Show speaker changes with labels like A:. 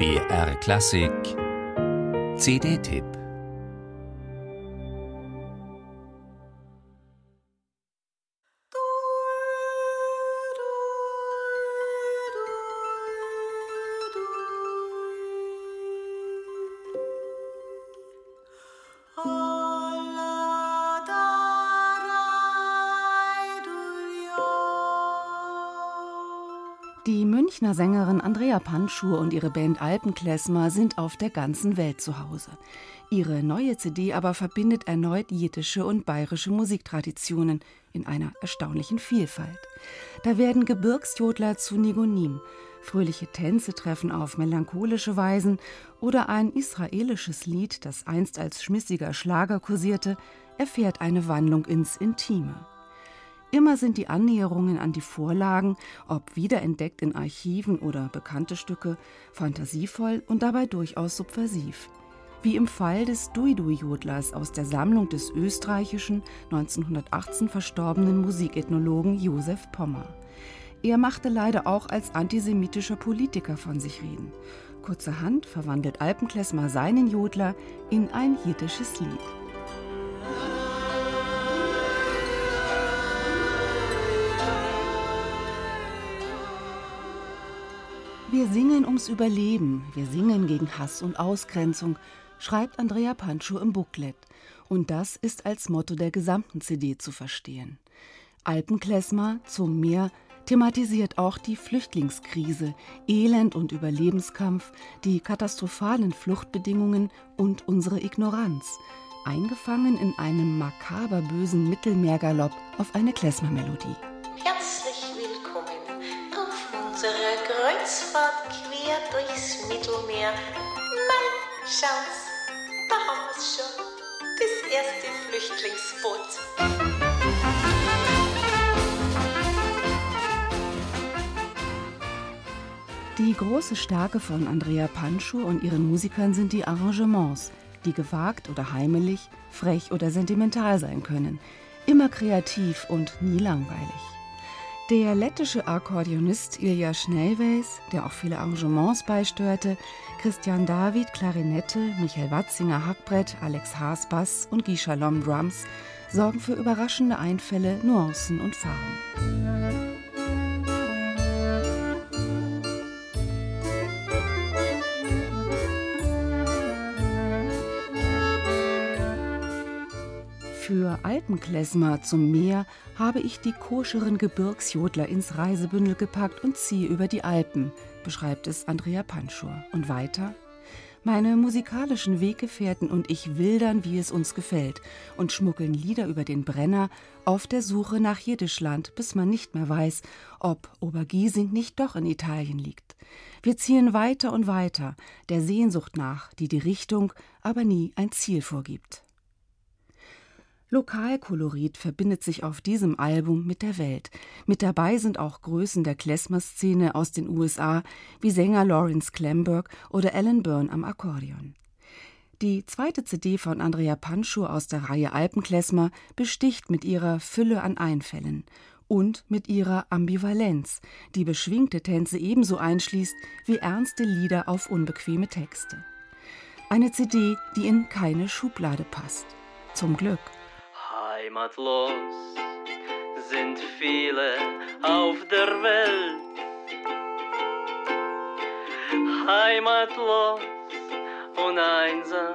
A: BR Klassik. CD-Tipp
B: Die Münchner Sängerin Andrea Panschur und ihre Band Alpenklezmer sind auf der ganzen Welt zu Hause. Ihre neue CD aber verbindet erneut jiddische und bayerische Musiktraditionen in einer erstaunlichen Vielfalt. Da werden Gebirgsjodler zu Nigonim, fröhliche Tänze treffen auf melancholische Weisen oder ein israelisches Lied, das einst als schmissiger Schlager kursierte, erfährt eine Wandlung ins Intime. Immer sind die Annäherungen an die Vorlagen, ob wiederentdeckt in Archiven oder bekannte Stücke, fantasievoll und dabei durchaus subversiv. Wie im Fall des Duidu-Jodlers aus der Sammlung des österreichischen 1918 verstorbenen Musikethnologen Josef Pommer. Er machte leider auch als antisemitischer Politiker von sich reden. Kurzerhand verwandelt Alpenklesmer seinen Jodler in ein jiddisches Lied. Wir singen ums Überleben, wir singen gegen Hass und Ausgrenzung, schreibt Andrea Pancho im Booklet. Und das ist als Motto der gesamten CD zu verstehen. Alpenklesmer zum Meer thematisiert auch die Flüchtlingskrise, Elend und Überlebenskampf, die katastrophalen Fluchtbedingungen und unsere Ignoranz, eingefangen in einem makaber bösen Mittelmeergalopp auf eine Klezmer-Melodie.
C: Unsere Kreuzfahrt quer durchs Mittelmeer. Nein, schau's, da haben wir's schon, das erste Flüchtlingsboot.
B: Die große Stärke von Andrea Pancho und ihren Musikern sind die Arrangements, die gewagt oder heimelig, frech oder sentimental sein können, immer kreativ und nie langweilig. Der lettische Akkordeonist Ilja Schnellweis, der auch viele Arrangements beisteuerte, Christian David Klarinette, Michael Watzinger Hackbrett, Alex Haas Bass und Guy Shalom Drums sorgen für überraschende Einfälle, Nuancen und Farben. Für Alpenklezmer zum Meer habe ich die koscheren Gebirgsjodler ins Reisebündel gepackt und ziehe über die Alpen, beschreibt es Andrea Panschur. Und weiter? Meine musikalischen Weggefährten und ich wildern, wie es uns gefällt, und schmuggeln Lieder über den Brenner auf der Suche nach Jiddischland, bis man nicht mehr weiß, ob Obergiesing nicht doch in Italien liegt. Wir ziehen weiter und weiter, der Sehnsucht nach, die die Richtung, aber nie ein Ziel vorgibt. Lokalkolorit verbindet sich auf diesem Album mit der Welt. Mit dabei sind auch Größen der Klezmer-Szene aus den USA, wie Sänger Lawrence Klemberg oder Alan Byrne am Akkordeon. Die zweite CD von Andrea Pancho aus der Reihe Alpenklezmer besticht mit ihrer Fülle an Einfällen und mit ihrer Ambivalenz, die beschwingte Tänze ebenso einschließt wie ernste Lieder auf unbequeme Texte. Eine CD, die in keine Schublade passt. Zum Glück.
D: Heimatlos sind viele auf der Welt. Heimatlos und einsam